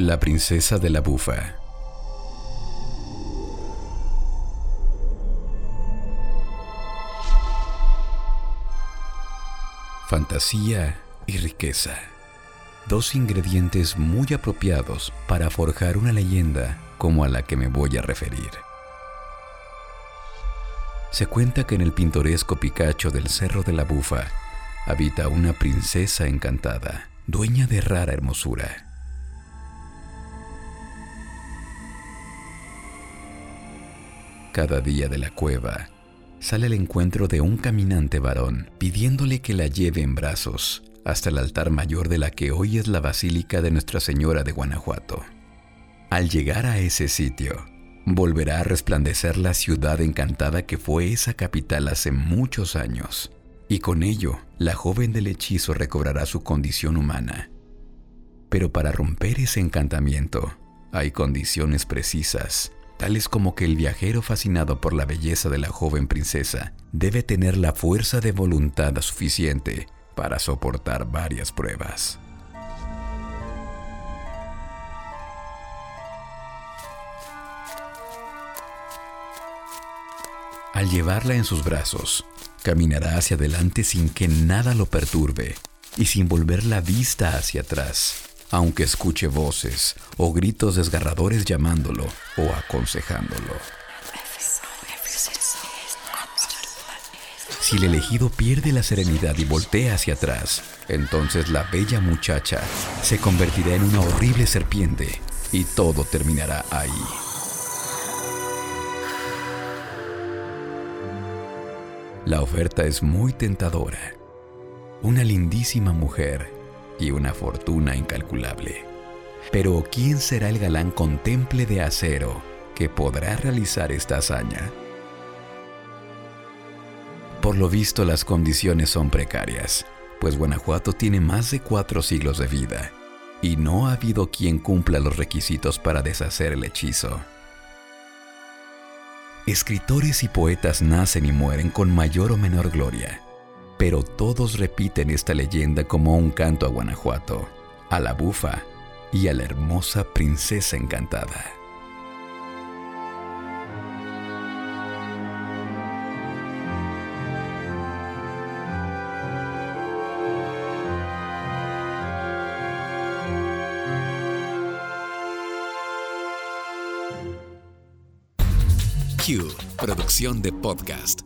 La princesa de la bufa. Fantasía y riqueza. Dos ingredientes muy apropiados para forjar una leyenda como a la que me voy a referir. Se cuenta que en el pintoresco Picacho del Cerro de la Bufa habita una princesa encantada, dueña de rara hermosura. Cada día de la cueva sale al encuentro de un caminante varón pidiéndole que la lleve en brazos hasta el altar mayor de la que hoy es la Basílica de Nuestra Señora de Guanajuato. Al llegar a ese sitio, volverá a resplandecer la ciudad encantada que fue esa capital hace muchos años, y con ello la joven del hechizo recobrará su condición humana. Pero para romper ese encantamiento, hay condiciones precisas, tales como que el viajero fascinado por la belleza de la joven princesa debe tener la fuerza de voluntad suficiente para soportar varias pruebas. Al llevarla en sus brazos, caminará hacia adelante sin que nada lo perturbe y sin volver la vista hacia atrás, aunque escuche voces o gritos desgarradores llamándolo o aconsejándolo. Si el elegido pierde la serenidad y voltea hacia atrás, entonces la bella muchacha se convertirá en una horrible serpiente y todo terminará ahí. La oferta es muy tentadora. Una lindísima mujer y una fortuna incalculable. Pero ¿quién será el galán contemple de acero que podrá realizar esta hazaña? Por lo visto las condiciones son precarias, pues Guanajuato tiene más de cuatro siglos de vida y no ha habido quien cumpla los requisitos para deshacer el hechizo. Escritores y poetas nacen y mueren con mayor o menor gloria, pero todos repiten esta leyenda como un canto a Guanajuato, a la bufa y a la hermosa princesa encantada. Q, producción de podcast.